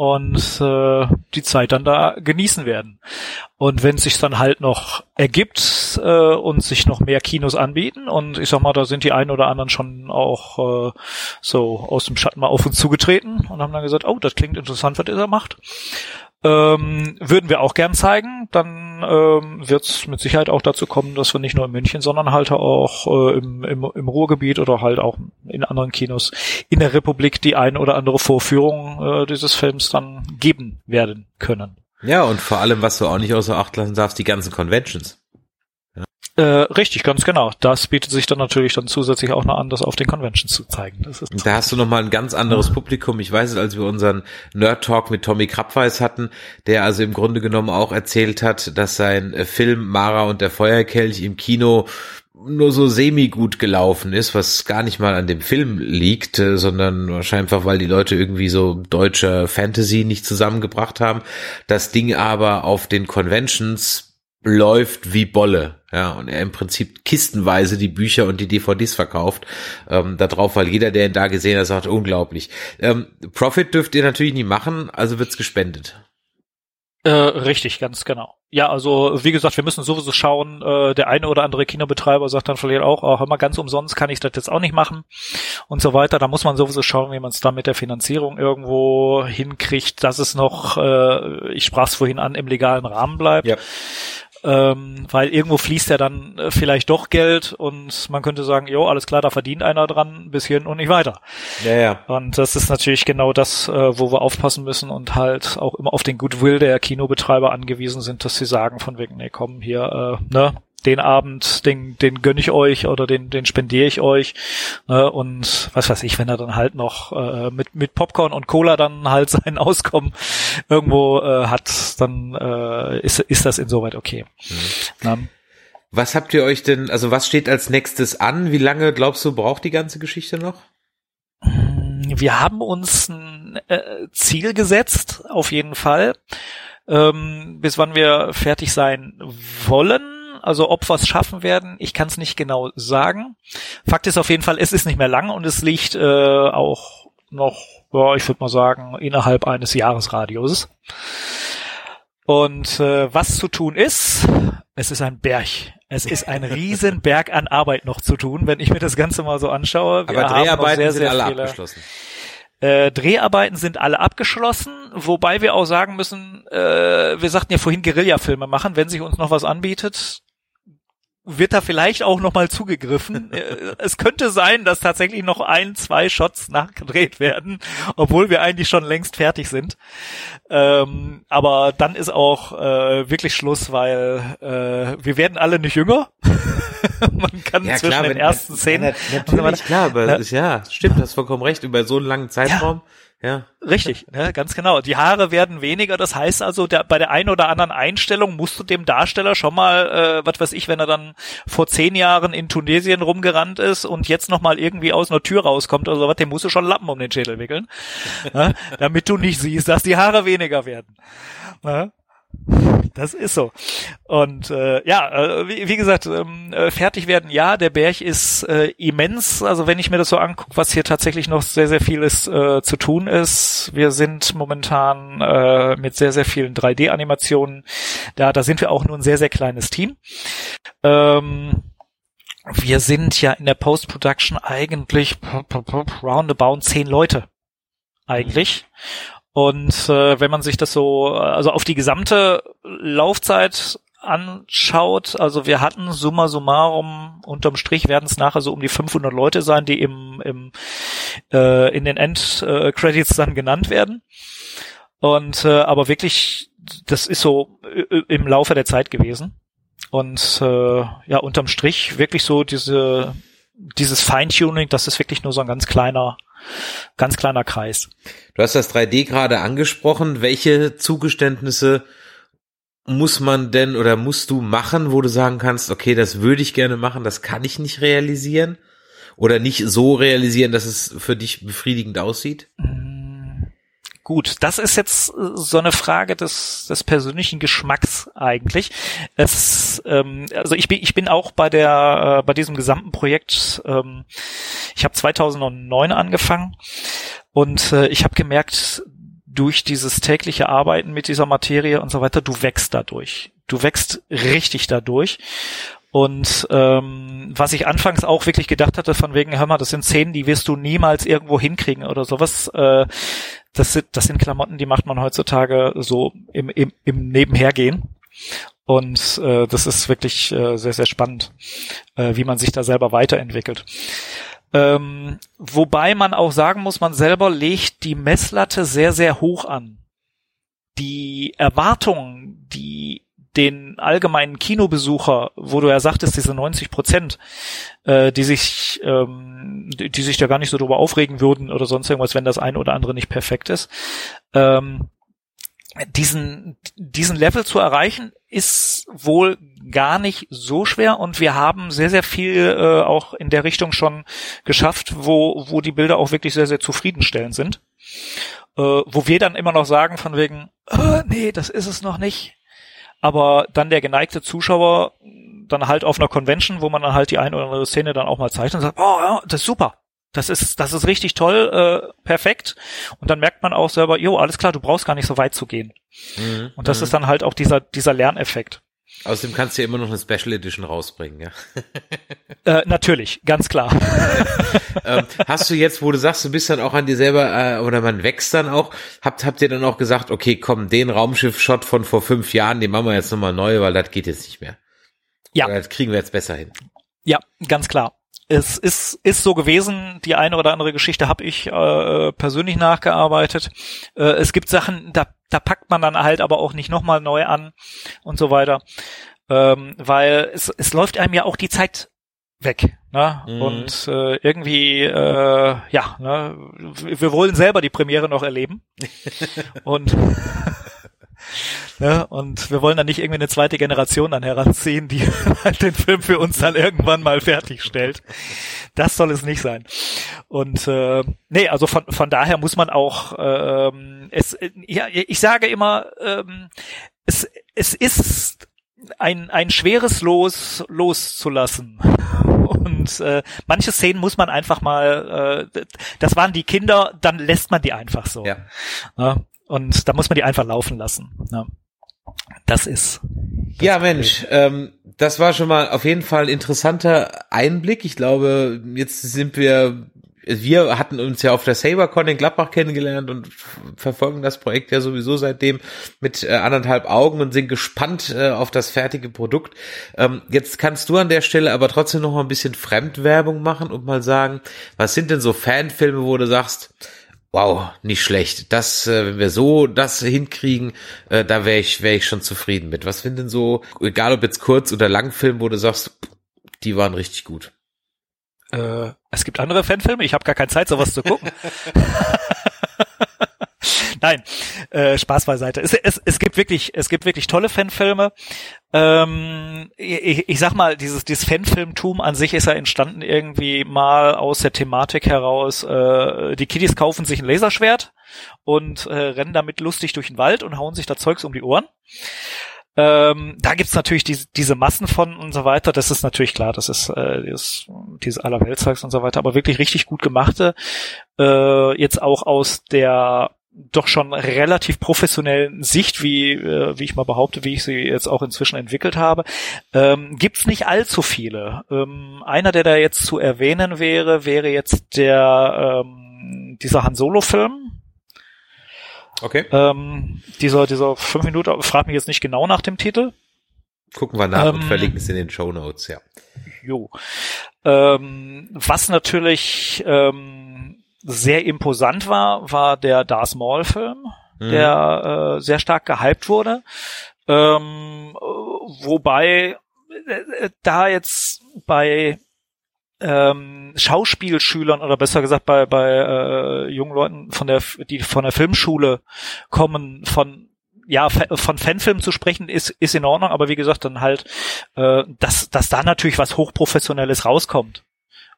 und äh, die Zeit dann da genießen werden. Und wenn es sich dann halt noch ergibt äh, und sich noch mehr Kinos anbieten und ich sag mal, da sind die einen oder anderen schon auch äh, so aus dem Schatten mal auf uns zugetreten und haben dann gesagt, oh, das klingt interessant, was ihr da macht. Ähm, würden wir auch gern zeigen. Dann ähm, wird es mit Sicherheit auch dazu kommen, dass wir nicht nur in München, sondern halt auch äh, im, im, im Ruhrgebiet oder halt auch in anderen Kinos in der Republik die ein oder andere Vorführung äh, dieses Films dann geben werden können. Ja, und vor allem, was du auch nicht außer Acht lassen darfst, die ganzen Conventions. Äh, richtig, ganz genau. Das bietet sich dann natürlich dann zusätzlich auch noch an, das auf den Conventions zu zeigen. da hast du nochmal ein ganz anderes. Publikum. Ich weiß es, als wir unseren Nerd Talk mit Tommy Krabweis hatten, der also im Grunde genommen auch erzählt hat, dass sein äh, Film Mara und der Feuerkelch im Kino nur so semi gut gelaufen ist, was gar nicht mal an dem Film liegt, äh, sondern wahrscheinlich einfach, weil die Leute irgendwie so deutsche Fantasy nicht zusammengebracht haben. Das Ding aber auf den Conventions läuft wie Bolle, ja, und er im Prinzip kistenweise die Bücher und die DVDs verkauft, ähm, da drauf, weil jeder, der ihn da gesehen hat, sagt, unglaublich. Ähm, Profit dürft ihr natürlich nie machen, also wird's gespendet. Äh, richtig, ganz genau. Ja, also wie gesagt, wir müssen sowieso schauen, äh, der eine oder andere Kinobetreiber sagt dann vielleicht auch, hör mal, ganz umsonst kann ich das jetzt auch nicht machen und so weiter. Da muss man sowieso schauen, wie man es da mit der Finanzierung irgendwo hinkriegt, dass es noch, äh, ich sprach es vorhin an, im legalen Rahmen bleibt. Ja ähm, weil irgendwo fließt ja dann äh, vielleicht doch Geld und man könnte sagen, jo, alles klar, da verdient einer dran, ein bisschen und nicht weiter. Ja, ja. Und das ist natürlich genau das, äh, wo wir aufpassen müssen und halt auch immer auf den Goodwill der Kinobetreiber angewiesen sind, dass sie sagen von wegen, nee, komm, hier, äh, ne, den Abend, den, den gönn ich euch oder den, den spendiere ich euch. Ne? Und was weiß ich, wenn er dann halt noch äh, mit, mit Popcorn und Cola dann halt sein Auskommen irgendwo äh, hat, dann äh, ist, ist das insoweit okay. Mhm. Was habt ihr euch denn, also was steht als nächstes an? Wie lange glaubst du, braucht die ganze Geschichte noch? Wir haben uns ein äh, Ziel gesetzt, auf jeden Fall, ähm, bis wann wir fertig sein wollen also ob wir es schaffen werden, ich kann es nicht genau sagen. Fakt ist auf jeden Fall, es ist nicht mehr lang und es liegt äh, auch noch, ja, ich würde mal sagen, innerhalb eines Jahresradiuses. Und äh, was zu tun ist, es ist ein Berg. Es ist ein riesen Berg an Arbeit noch zu tun, wenn ich mir das Ganze mal so anschaue. Wir Aber Dreharbeiten sehr, sehr sind alle viele, abgeschlossen. Äh, Dreharbeiten sind alle abgeschlossen, wobei wir auch sagen müssen, äh, wir sagten ja vorhin Guerilla-Filme machen, wenn sich uns noch was anbietet, wird da vielleicht auch nochmal zugegriffen. Äh, es könnte sein, dass tatsächlich noch ein, zwei Shots nachgedreht werden, obwohl wir eigentlich schon längst fertig sind. Ähm, aber dann ist auch äh, wirklich Schluss, weil äh, wir werden alle nicht jünger. Man kann ja, zwischen klar, den ersten Szenen. Ja, natürlich, klar, aber ja, ja stimmt, hast vollkommen recht, über so einen langen Zeitraum. Ja ja. Richtig, ja, ganz genau. Die Haare werden weniger, das heißt also, der, bei der einen oder anderen Einstellung musst du dem Darsteller schon mal, äh, was weiß ich, wenn er dann vor zehn Jahren in Tunesien rumgerannt ist und jetzt nochmal irgendwie aus einer Tür rauskommt oder sowas, dem musst du schon Lappen um den Schädel wickeln, ja, damit du nicht siehst, dass die Haare weniger werden. Ja. Das ist so. Und äh, ja, äh, wie, wie gesagt, ähm, äh, fertig werden, ja, der Berg ist äh, immens. Also wenn ich mir das so angucke, was hier tatsächlich noch sehr, sehr vieles äh, zu tun ist. Wir sind momentan äh, mit sehr, sehr vielen 3D-Animationen. Da, da sind wir auch nur ein sehr, sehr kleines Team. Ähm, wir sind ja in der Post-Production eigentlich roundabout zehn Leute eigentlich. Und äh, wenn man sich das so, also auf die gesamte Laufzeit anschaut, also wir hatten summa summarum, unterm Strich werden es nachher so um die 500 Leute sein, die im, im äh, in den Endcredits dann genannt werden. Und äh, aber wirklich, das ist so im Laufe der Zeit gewesen. Und äh, ja, unterm Strich wirklich so diese dieses Feintuning, das ist wirklich nur so ein ganz kleiner Ganz kleiner Kreis. Du hast das 3D gerade angesprochen. Welche Zugeständnisse muss man denn oder musst du machen, wo du sagen kannst, okay, das würde ich gerne machen, das kann ich nicht realisieren? Oder nicht so realisieren, dass es für dich befriedigend aussieht? Mhm Gut, das ist jetzt äh, so eine Frage des, des persönlichen Geschmacks eigentlich. Es, ähm, also ich bin, ich bin auch bei der, äh, bei diesem gesamten Projekt. Ähm, ich habe 2009 angefangen und äh, ich habe gemerkt, durch dieses tägliche Arbeiten mit dieser Materie und so weiter, du wächst dadurch. Du wächst richtig dadurch. Und ähm, was ich anfangs auch wirklich gedacht hatte, von wegen, hör mal, das sind Szenen, die wirst du niemals irgendwo hinkriegen oder sowas. Äh, das, sind, das sind Klamotten, die macht man heutzutage so im, im, im Nebenhergehen. Und äh, das ist wirklich äh, sehr, sehr spannend, äh, wie man sich da selber weiterentwickelt. Ähm, wobei man auch sagen muss, man selber legt die Messlatte sehr, sehr hoch an. Die Erwartungen, die den allgemeinen Kinobesucher, wo du ja sagtest, diese 90 Prozent, äh, die sich, ähm, die, die sich da gar nicht so drüber aufregen würden oder sonst irgendwas, wenn das eine oder andere nicht perfekt ist, ähm, diesen, diesen Level zu erreichen, ist wohl gar nicht so schwer und wir haben sehr, sehr viel äh, auch in der Richtung schon geschafft, wo, wo die Bilder auch wirklich sehr, sehr zufriedenstellend sind. Äh, wo wir dann immer noch sagen von wegen, äh, nee, das ist es noch nicht. Aber dann der geneigte Zuschauer dann halt auf einer Convention, wo man dann halt die eine oder andere Szene dann auch mal zeigt und sagt, oh ja, das ist super. Das ist, das ist richtig toll, äh, perfekt. Und dann merkt man auch selber, jo, alles klar, du brauchst gar nicht so weit zu gehen. Mhm. Und das mhm. ist dann halt auch dieser, dieser Lerneffekt. Außerdem kannst du ja immer noch eine Special Edition rausbringen, ja. Äh, natürlich, ganz klar. ähm, hast du jetzt, wo du sagst, du bist dann auch an dir selber, äh, oder man wächst dann auch, habt, habt ihr dann auch gesagt, okay, komm, den Raumschiff-Shot von vor fünf Jahren, den machen wir jetzt nochmal neu, weil das geht jetzt nicht mehr. Ja. Oder das kriegen wir jetzt besser hin. Ja, ganz klar es ist, ist so gewesen, die eine oder andere Geschichte habe ich äh, persönlich nachgearbeitet. Äh, es gibt Sachen, da, da packt man dann halt aber auch nicht nochmal neu an und so weiter. Ähm, weil es, es läuft einem ja auch die Zeit weg. Ne? Mhm. Und äh, irgendwie, äh, ja, ne? wir wollen selber die Premiere noch erleben. und Ne? Und wir wollen dann nicht irgendwie eine zweite Generation dann heranziehen, die halt den Film für uns dann irgendwann mal fertigstellt. Das soll es nicht sein. Und äh, nee, also von, von daher muss man auch ähm, es ja, ich sage immer, ähm, es, es ist ein, ein schweres Los loszulassen. Und äh, manche Szenen muss man einfach mal, äh, das waren die Kinder, dann lässt man die einfach so. Ja. ja und da muss man die einfach laufen lassen. Ja. Das ist. Das ja, Mensch, ähm, das war schon mal auf jeden Fall ein interessanter Einblick. Ich glaube, jetzt sind wir, wir hatten uns ja auf der SaberCon in Gladbach kennengelernt und verfolgen das Projekt ja sowieso seitdem mit äh, anderthalb Augen und sind gespannt äh, auf das fertige Produkt. Ähm, jetzt kannst du an der Stelle aber trotzdem noch mal ein bisschen Fremdwerbung machen und mal sagen, was sind denn so Fanfilme, wo du sagst, wow, nicht schlecht. Das, äh, wenn wir so das hinkriegen, äh, da wäre ich, wäre ich schon zufrieden mit. Was finden so, egal ob jetzt kurz oder Langfilm, wo du sagst, die waren richtig gut. Äh, es gibt andere Fanfilme, ich habe gar keine Zeit, sowas zu gucken. Nein, äh, Spaß beiseite. Es, es, es gibt wirklich, es gibt wirklich tolle Fanfilme. Ähm, ich, ich sag mal, dieses, dieses Fanfilmtum an sich ist ja entstanden irgendwie mal aus der Thematik heraus. Äh, die Kiddies kaufen sich ein Laserschwert und äh, rennen damit lustig durch den Wald und hauen sich da Zeugs um die Ohren. Ähm, da gibt's natürlich diese, diese Massen von und so weiter. Das ist natürlich klar, das ist äh, dieses, dieses Allerweltzeugs und so weiter, aber wirklich richtig gut gemachte. Äh, jetzt auch aus der doch schon relativ professionellen Sicht, wie, äh, wie ich mal behaupte, wie ich sie jetzt auch inzwischen entwickelt habe, ähm, gibt's nicht allzu viele. Ähm, einer, der da jetzt zu erwähnen wäre, wäre jetzt der ähm, dieser Han Solo-Film. Okay. Ähm, dieser, dieser fünf Minuten, frag mich jetzt nicht genau nach dem Titel. Gucken wir nach ähm, und verlinken es in den Show Notes, ja. Jo. Ähm, was natürlich ähm, sehr imposant war, war der Darth Maul Film, mhm. der äh, sehr stark gehypt wurde. Ähm, wobei äh, da jetzt bei ähm, Schauspielschülern oder besser gesagt bei bei äh, jungen Leuten von der die von der Filmschule kommen von ja, von Fanfilm zu sprechen ist, ist in Ordnung, aber wie gesagt, dann halt, äh, dass, dass da natürlich was Hochprofessionelles rauskommt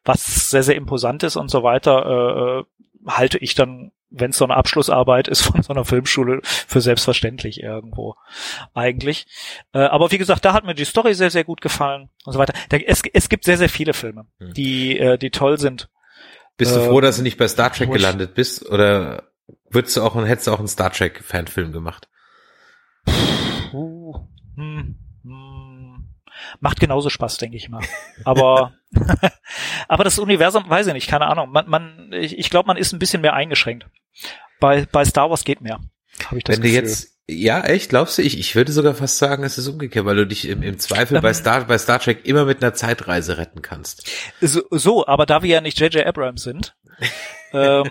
was sehr, sehr imposant ist und so weiter, äh, äh halte ich dann, wenn es so eine Abschlussarbeit ist von so einer Filmschule, für selbstverständlich irgendwo eigentlich. Äh, aber wie gesagt, da hat mir die Story sehr, sehr gut gefallen und so weiter. Da, es, es gibt sehr, sehr viele Filme, hm. die, äh, die toll sind. Bist du froh, dass du nicht bei Star Trek gelandet bist? Oder würdest du auch, hättest du auch einen Star Trek Fanfilm gemacht? Puh, hm, macht genauso Spaß, denke ich mal. Aber aber das Universum, weiß ich nicht, keine Ahnung. Man, man, ich, ich glaube, man ist ein bisschen mehr eingeschränkt. Bei bei Star Wars geht mehr. Habe ich das Wenn Gefühl. du jetzt ja, echt, glaubst du? Ich, ich würde sogar fast sagen, es ist umgekehrt, weil du dich im, im Zweifel ähm, bei, Star, bei Star Trek immer mit einer Zeitreise retten kannst. So, so aber da wir ja nicht J.J. Abrams sind ähm,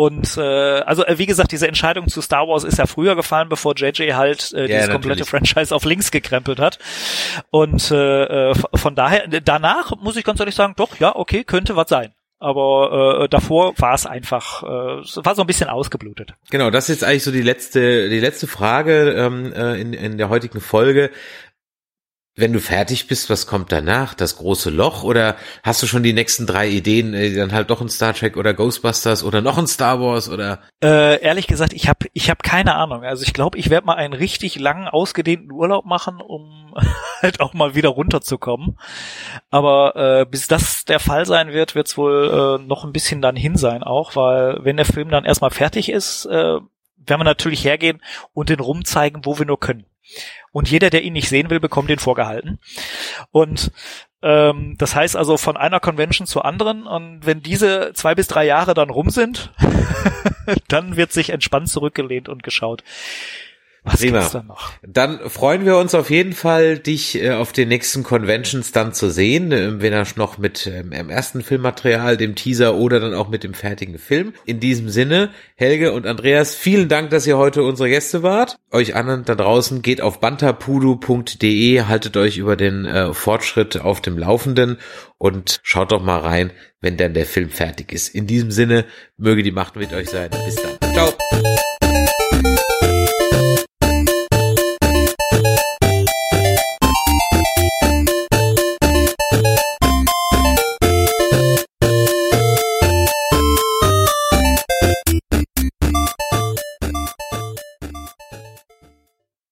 Und äh, also äh, wie gesagt, diese Entscheidung zu Star Wars ist ja früher gefallen, bevor JJ halt äh, dieses komplette Franchise auf links gekrempelt hat. Und äh, äh von daher, danach muss ich ganz ehrlich sagen, doch, ja, okay, könnte was sein aber äh, davor war es einfach, äh, war so ein bisschen ausgeblutet. Genau, das ist eigentlich so die letzte, die letzte Frage ähm, äh, in, in der heutigen Folge wenn du fertig bist, was kommt danach? Das große Loch? Oder hast du schon die nächsten drei Ideen, äh, dann halt doch ein Star Trek oder Ghostbusters oder noch ein Star Wars oder? Äh, ehrlich gesagt, ich habe ich hab keine Ahnung. Also ich glaube, ich werde mal einen richtig langen, ausgedehnten Urlaub machen, um halt auch mal wieder runterzukommen. Aber äh, bis das der Fall sein wird, wird es wohl äh, noch ein bisschen dann hin sein auch, weil wenn der Film dann erstmal fertig ist, äh, werden wir natürlich hergehen und den rumzeigen, wo wir nur können. Und jeder, der ihn nicht sehen will, bekommt ihn vorgehalten. Und ähm, das heißt also von einer Convention zur anderen. Und wenn diese zwei bis drei Jahre dann rum sind, dann wird sich entspannt zurückgelehnt und geschaut. Was Prima. Dann, noch? dann freuen wir uns auf jeden Fall, dich äh, auf den nächsten Conventions dann zu sehen, äh, wenn er noch mit ähm, im ersten Filmmaterial, dem Teaser oder dann auch mit dem fertigen Film. In diesem Sinne, Helge und Andreas, vielen Dank, dass ihr heute unsere Gäste wart. Euch anderen da draußen geht auf bantapudu.de, haltet euch über den äh, Fortschritt auf dem Laufenden und schaut doch mal rein, wenn dann der Film fertig ist. In diesem Sinne, möge die Macht mit euch sein. Bis dann. Ciao.